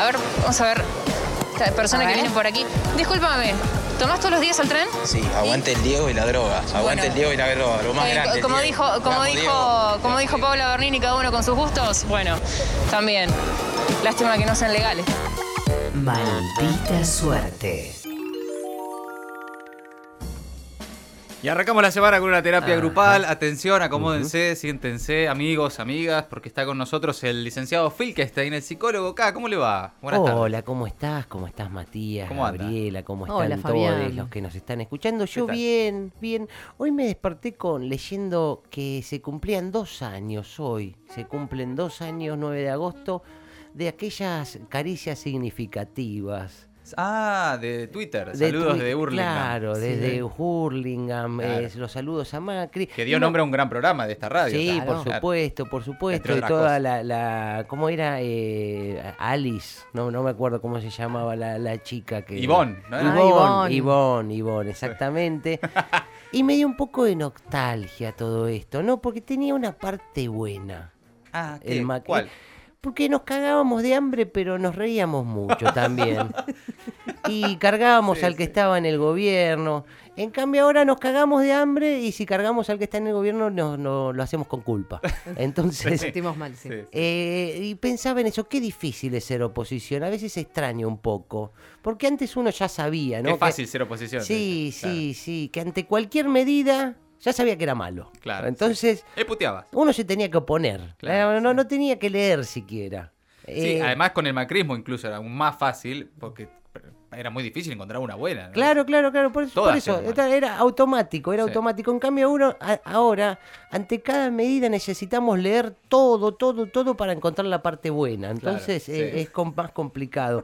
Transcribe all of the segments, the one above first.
A ver, vamos a ver. Esta persona que viene por aquí. Discúlpame, ¿tomás todos los días el tren? Sí, aguante el Diego y la droga. Aguante Bueno. el Diego y la droga. Lo más Eh, grande. como dijo, como Vamos, dijo, Diego. como dijo Paula Bernini, cada uno con sus gustos. Bueno, también. Lástima que no sean legales. Maldita suerte. Y arrancamos la semana con una terapia Ajá. grupal. Atención, acomódense, siéntense, amigos, amigas, porque está con nosotros el licenciado Filkestein, el psicólogo acá. ¿Cómo le va? Buenas tardes. Hola, ¿cómo estás? ¿Cómo estás, Matías? ¿Cómo anda? Gabriela, ¿cómo están Hola, todos los que nos están escuchando? Yo bien, bien. Hoy me desperté con leyendo que se cumplían dos años hoy. Se cumplen dos años, 9 de agosto, de aquellas caricias significativas. Ah, de Twitter. De Saludos de Hurlingham. Claro, Sí. desde Hurlingham, Claro. eh, los saludos a Macri. Que dio Y no- nombre a un gran programa de esta radio. Sí, claro. por supuesto, por supuesto. Otras toda la, la- ¿Cómo era? Eh, Alice. No, no me acuerdo cómo se llamaba la, la chica que. Ivonne, ¿no era? Ah, Ivonne, Ivonne. Ivonne, exactamente. y me dio un poco de nostalgia todo esto, ¿no? Porque tenía una parte buena. Ah, El ¿qué? Macri. ¿Cuál? Porque nos cagábamos de hambre, pero nos reíamos mucho también. y cargábamos Sí, al que sí. estaba en el gobierno. En cambio ahora nos cagamos de hambre y si cargamos al que está en el gobierno no, no- lo hacemos con culpa. Entonces, Sentimos mal, sí. Eh, y pensaba en eso, qué difícil es ser oposición. A veces extraño un poco. Porque antes uno ya sabía, ¿no? Qué Que- fácil ser oposición. Sí, Claro. sí, sí. Que ante cualquier medida ya sabía que era malo. Claro, Entonces puteaba. uno se tenía que oponer. Claro, Eh, no, sí. no tenía que leer siquiera. Sí, Eh, además con el macrismo incluso era aún más fácil porque era muy difícil encontrar una buena. ¿no? Claro, claro, claro. Por, eso- por era, automático, era Sí. automático. En cambio, uno a- ahora, ante cada medida necesitamos leer todo, todo, todo para encontrar la parte buena. Entonces Claro, eh, sí. es más complicado.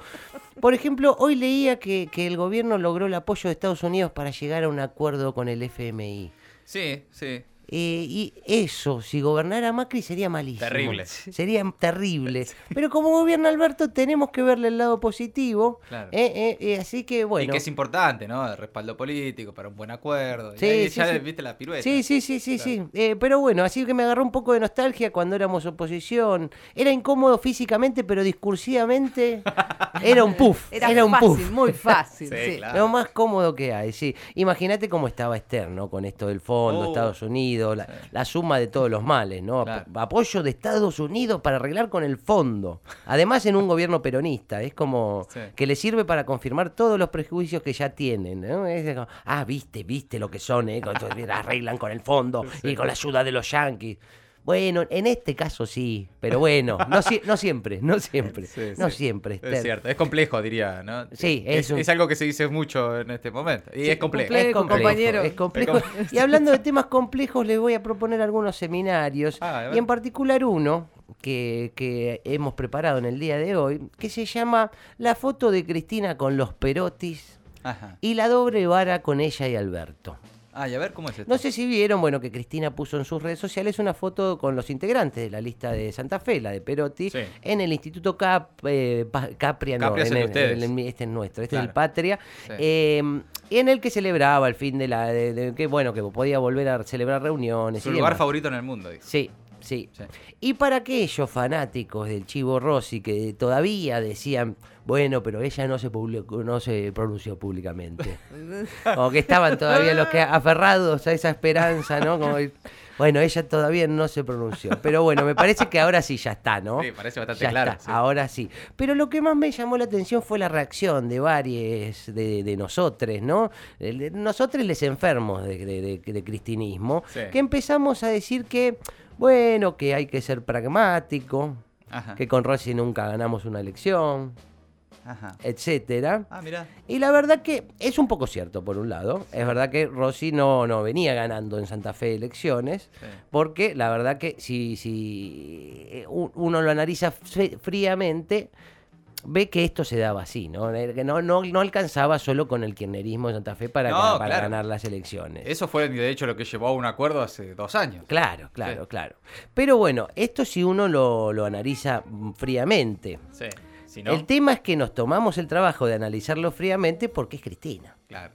Por ejemplo, hoy leía que, que el gobierno logró el apoyo de Estados Unidos para llegar a un acuerdo con el FMI. Sí, sí. Eh, y eso, si gobernara Macri sería malísimo. Terrible. Sería terrible. Pero como gobierna Alberto, tenemos que verle el lado positivo. Claro. Eh, eh, eh, así que bueno. Y que es importante, ¿no? El respaldo político para un buen acuerdo. Y Sí, ahí sí, ya sí. viste la pirueta. Sí, sí, sí, sí, sí. Eh, pero bueno, así que me agarró un poco de nostalgia cuando éramos oposición. Era incómodo físicamente, pero discursivamente era un puff. Era, Era, un fácil, puff. muy fácil. Sí, sí. claro. Lo más cómodo que hay, sí. Imagínate cómo estaba Esther, ¿no? Con esto del fondo, Oh. Estados Unidos, la, la suma de todos los males, ¿no? Claro. Apoyo de Estados Unidos para arreglar con el fondo. Además, en un gobierno peronista. Es como Sí. que le sirve para confirmar todos los prejuicios que ya tienen, ¿no? Es como, ah, viste, viste lo que son, ¿eh? Arreglan con el fondo y con la ayuda de los yanquis. Bueno, en este caso sí, pero bueno, no, si- no siempre, no siempre, Sí, no sí. siempre. Es cierto, es complejo, diría, ¿no? Sí, es, es un- es algo que se dice mucho en este momento. Y es complejo. complejo. Es complejo, compañero. es complejo. Es Y hablando de temas complejos, les voy a proponer algunos seminarios. Ah, y en particular uno que, que hemos preparado en el día de hoy, que se llama La foto de Cristina con los Perotis Ajá. y la doble vara con ella y Alberto. Ah, y a ver cómo es esto. No sé si vieron, bueno, que Cristina puso en sus redes sociales una foto con los integrantes de la lista de Santa Fe, la de Perotti, Sí. en el Instituto Cap, eh, Capria, no, en este es nuestro, este es el Patria, Sí. eh, en el que celebraba el fin de la, de, de- que bueno, que podía volver a celebrar reuniones. Su y lugar demás. favorito en el mundo, dice. Sí, sí, Sí. Y para aquellos fanáticos del Chivo Rossi que todavía decían, bueno, pero ella no se, publicó- no se pronunció públicamente. Como que estaban todavía los que aferrados a esa esperanza, ¿no? Como, bueno, ella todavía no se pronunció. Pero bueno, me parece que ahora sí ya está, ¿no? Sí, parece bastante Ya claro. está, sí. ahora sí. Pero lo que más me llamó la atención fue la reacción de varios de, de nosotros, ¿no? Nosotros les enfermos de, de- de- de cristinismo, Sí. que empezamos a decir que, bueno, que hay que ser pragmático, Ajá. que con Rossi nunca ganamos una elección, Ajá. etcétera. Ah. Y la verdad que es un poco cierto, por un lado. Es verdad que Rossi no, no venía ganando en Santa Fe elecciones, Sí. porque la verdad que si, si eh, uno lo analiza fríamente, ve que esto se daba así, ¿no? Que no, no, no alcanzaba solo con el kirchnerismo de Santa Fe para, No, ga- para claro. ganar las elecciones. Eso fue, de hecho, lo que llevó a un acuerdo hace dos años. Claro, claro, Sí. claro. Pero bueno, esto si uno lo, lo analiza fríamente. Sí. Si no, El tema es que nos tomamos el trabajo de analizarlo fríamente porque es Cristina. claro.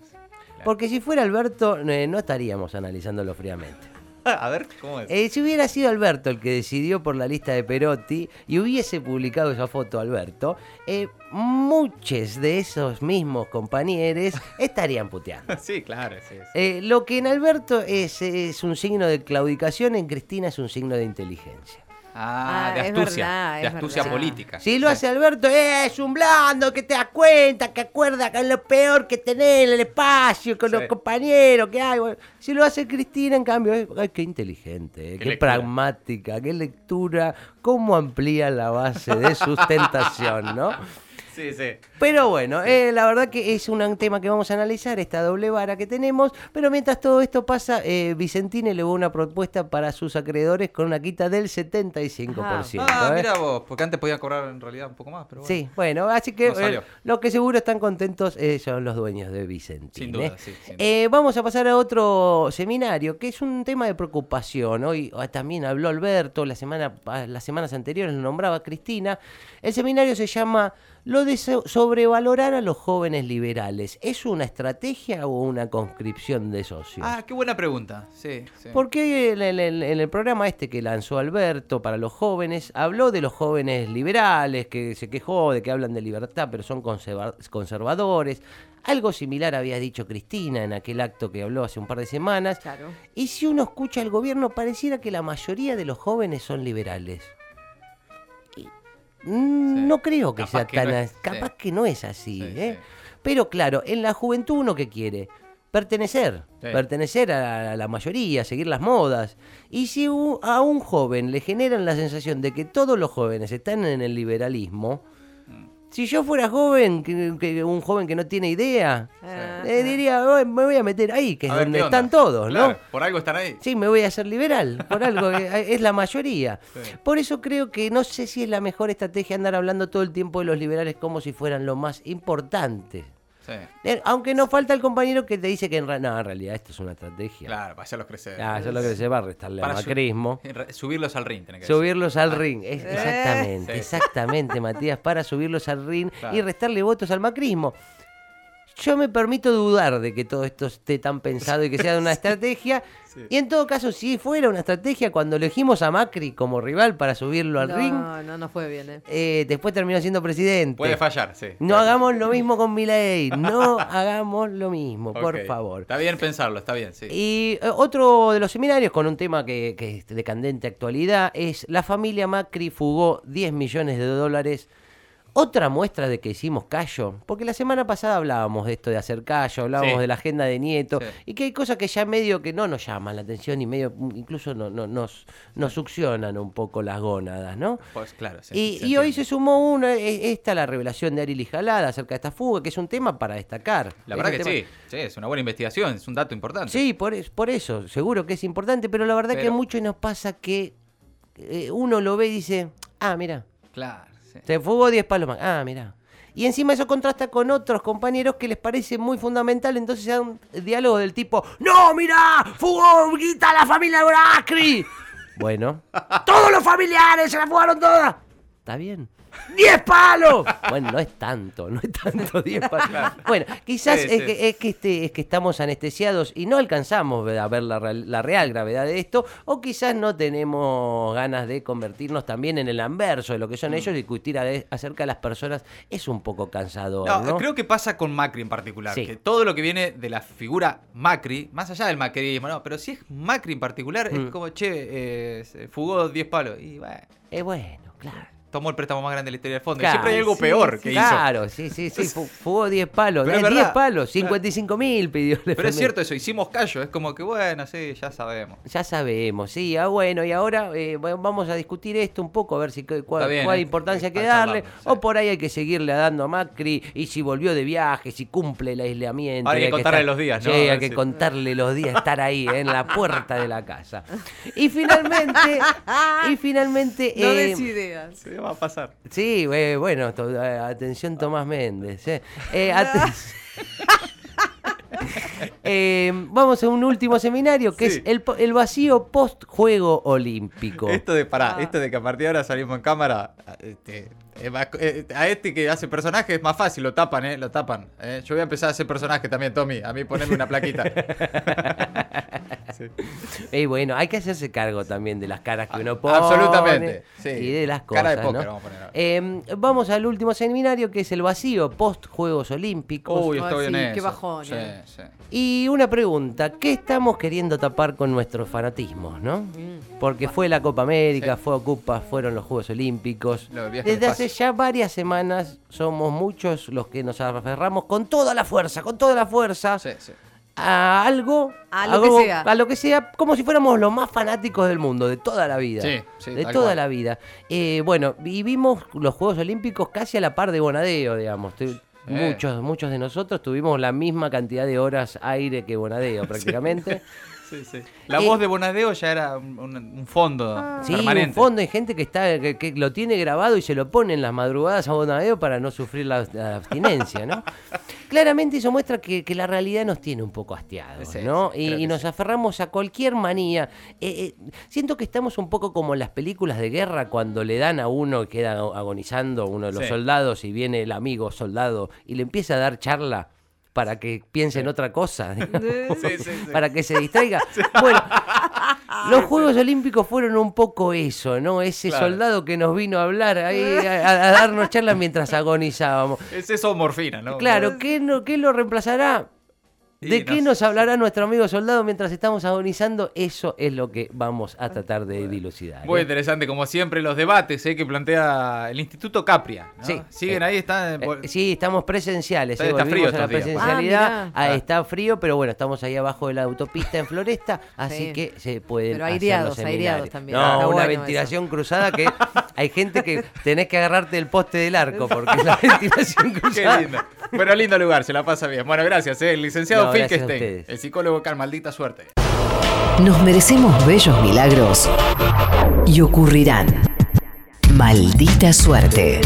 Porque si fuera Alberto, eh, no estaríamos analizándolo fríamente. A ver, ¿cómo es? Eh, si hubiera sido Alberto el que decidió por la lista de Perotti y hubiese publicado esa foto Alberto, eh, muchos de esos mismos compañeros estarían puteando. Sí, claro, sí. sí. Eh, lo que en Alberto es, es un signo de claudicación, en Cristina es un signo de inteligencia. Ah, Ah, de es astucia. verdad, de astucia verdad. política. Si lo hace Alberto, eh, es un blando que te das cuenta, que acuerda que es lo peor que tenés en el espacio, con Sí. los compañeros que hay. Bueno, si lo hace Cristina, en cambio, eh, ay, qué inteligente, eh, Qué qué, pragmática, qué lectura, cómo amplía la base de sustentación, ¿no? Sí, sí. Pero bueno, eh, la verdad que es un tema que vamos a analizar, esta doble vara que tenemos. Pero mientras todo esto pasa, eh, Vicentini elevó una propuesta para sus acreedores con una quita del 75%. Ah, ¿eh? mira vos, porque antes podía cobrar en realidad un poco más, pero bueno. Sí, bueno, así que No eh, los que seguro están contentos eh, son los dueños de Vicentini. Sin duda, sí, sin duda. Vamos a pasar a otro seminario, que es un tema de preocupación. Hoy ah, también habló Alberto, la semana, las semanas anteriores lo nombraba Cristina. El seminario se llama Lo de so- sobrevalorar a los jóvenes liberales. ¿Es una estrategia o una conscripción de socios? Ah, qué buena pregunta. Sí, sí. Porque en el, en el programa este que lanzó Alberto para los jóvenes, habló de los jóvenes liberales, que se quejó de que hablan de libertad, pero son conserva- conservadores. Algo similar había dicho Cristina en aquel acto que habló hace un par de semanas. Claro. Y si uno escucha al gobierno, pareciera que la mayoría de los jóvenes son liberales. Mm. No creo que Capaz sea que tan no es- as- Capaz que no es así. Sí, ¿eh? Pero claro, en la juventud uno que quiere pertenecer, Sí. pertenecer a la mayoría, seguir las modas. Y si a un joven le generan la sensación de que todos los jóvenes están en el liberalismo. Si yo fuera joven, que, que un joven que no tiene idea, Ah, eh, diría, "Oh, me voy a meter ahí, que es A donde están todos, ¿no? Claro, Por algo están ahí. Sí, me voy a hacer liberal, por algo, es la mayoría. Sí. Por eso creo que no sé si es la mejor estrategia andar hablando todo el tiempo de los liberales como si fueran lo más importante. Sí. Eh, Aunque nos falta el compañero que te dice que en, re- no, en realidad esto es una estrategia. Claro, para hacerlos crecer. Ah, eso es lo que se va a restarle al Para su- macrismo. Re- Subirlos al ring, que Subirlos al ring, es- exactamente, Sí. exactamente, Matías, para subirlos al ring y Claro. restarle votos al macrismo. Yo me permito dudar de que todo esto esté tan pensado y que sea una estrategia. Sí. Y en todo caso, si fuera una estrategia, cuando elegimos a Macri como rival para subirlo al no, ring, no, no fue bien, ¿eh? eh, después terminó siendo presidente. Puede fallar, sí. No hagamos lo mismo con Milei, no hagamos lo mismo, por favor. Está bien pensarlo, está bien, sí. Y eh, otro de los seminarios con un tema que, que es de candente actualidad es la familia Macri fugó 10 millones de dólares. Otra muestra de que hicimos callo, porque la semana pasada hablábamos de esto de hacer callo, hablábamos Sí. de la agenda de Nieto, Sí. y que hay cosas que ya medio que no nos llaman la atención y medio incluso no, no- nos, nos succionan un poco las gónadas, ¿no? Pues claro, sí. y se y hoy se sumó una, eh, esta la revelación de Ariel Jalada acerca de esta fuga, que es un tema para destacar. La verdad que tema- sí, sí, es una buena investigación, es un dato importante. Sí, por, por eso, seguro que es importante, pero la verdad que mucho nos pasa que eh, uno lo ve y dice, ah, mira, Claro, sí. se fugó 10 palos más, ah, mira. Y encima eso contrasta con otros compañeros que les parece muy fundamental, entonces se da un diálogo del tipo, no, mira, fugó Guita la familia Bracri. bueno, todos los familiares se la fugaron todas. Está bien. ¡10 palos! Bueno, no es tanto, no es tanto 10 palos. Bueno, quizás Sí, es. Que, es, que este, es que estamos anestesiados y no alcanzamos a ver la real, la real gravedad de esto, o quizás no tenemos ganas de convertirnos también en el anverso de lo que son ellos, discutir a- acerca de las personas es un poco cansador. No, ¿no? creo que pasa con Macri en particular. Sí. Que todo lo que viene de la figura Macri, más allá del macrismo, no, pero si es Macri en particular, Mm. es como, che, eh, fugó 10 palos. Y bueno, Es bueno, claro. Tomó el préstamo más grande de la historia del fondo. Y Claro, siempre hay algo sí, peor sí. que hizo. Claro, sí, sí, sí, fu- fugó 10 palos, Pero es eh, 10 verdad. palos, 55 mil pidió el Pero es cierto eso, hicimos callo. Es como que, bueno, sí, ya sabemos. Ya sabemos, sí, ah, bueno, y ahora eh, vamos a discutir esto un poco, a ver si cu- cuál, bien, cuál eh, importancia hay que darle, sí. o por ahí hay que seguirle dando a Macri, y si volvió de viaje, si cumple el aislamiento. Ahora hay que contarle estar- los días, ¿no? Sí, hay que contarle los días, estar ahí, eh, en la puerta de la casa. Y finalmente, y finalmente... No eh, des ideas. Sí, va a pasar. Sí, eh, bueno, to- eh, atención Tomás Méndez. eh. Eh, aten- Eh, vamos a un último seminario que Sí. es el, po- el vacío post-juego olímpico. Esto de pará, Ah. esto de que a partir de ahora salimos en cámara, este, es más- eh, a este que hace personaje es más fácil, lo tapan, eh, lo tapan. eh. Yo voy a empezar a hacer personaje también, Tommy. A mí ponerme una plaquita. Y bueno, hay que hacerse cargo también de las caras que uno pone. absolutamente, sí. Y de las cosas. Cara de póker ¿no? vamos a poner ahora. Eh, vamos al último seminario que es el vacío post Juegos Olímpicos. Uy, estoy en sí, eso. qué bajón, Sí, eh. sí. Y una pregunta, ¿qué estamos queriendo tapar con nuestros fanatismos, no? Mm. Porque fue la Copa América, fue Ocupa, fueron los Juegos Olímpicos. Lo Desde hace ya varias semanas somos muchos los que nos aferramos con toda la fuerza, con toda la fuerza Sí, sí. A algo, A lo algo- que sea. a lo que sea, como si fuéramos los más fanáticos del mundo, de toda la vida. Sí, sí, de toda cual. la vida. Eh, bueno, vivimos los Juegos Olímpicos casi a la par de Bonadeo, digamos. Eh. Muchos, muchos de nosotros tuvimos la misma cantidad de horas aire que Bonadeo prácticamente. Sí, sí. La Eh, voz de Bonadeo ya era un, fondo Sí, permanente. un fondo hay gente que está que, que lo tiene grabado y se lo pone en las madrugadas a Bonadeo para no sufrir la, la abstinencia, ¿no? Claramente eso muestra que, que la realidad nos tiene un poco hastiados, Sí, ¿no? sí, y nos sí. aferramos a cualquier manía. Eh, eh, siento que estamos un poco como en las películas de guerra cuando le dan a uno que queda agonizando, uno de los Sí. soldados, y viene el amigo soldado y le empieza a dar charla para que piense en otra cosa. Sí, sí, sí. para que se distraiga. Bueno, los Juegos Olímpicos fueron un poco eso, ¿no? Ese Claro. soldado que nos vino a hablar ahí, a, a darnos charlas mientras agonizábamos. Es eso morfina, ¿no? Claro, ¿qué, no, qué lo reemplazará? ¿De qué no nos hablará nuestro amigo soldado mientras estamos agonizando? Eso es lo que vamos a tratar de dilucidar. Muy ¿eh? interesante, como siempre, los debates ¿eh? que plantea el Instituto Capria. ¿no? Sí. Siguen Eh, ahí, están. Eh, sí, estamos presenciales, Está- eh, está frío a la presencialidad. Ah, está frío, pero bueno, estamos ahí abajo de la autopista en Floresta, así Sí. que se pueden Pero hacer aireados, los seminarios. aireados también. No, Está una bueno ventilación cruzada que hay gente que tenés que agarrarte del poste del arco porque la ventilación Qué cruzada. lindo. Bueno, lindo lugar, se la pasa bien. Bueno, gracias, ¿eh? el licenciado No, Phil el psicólogo Car, maldita suerte. Nos merecemos bellos milagros y ocurrirán. Maldita suerte.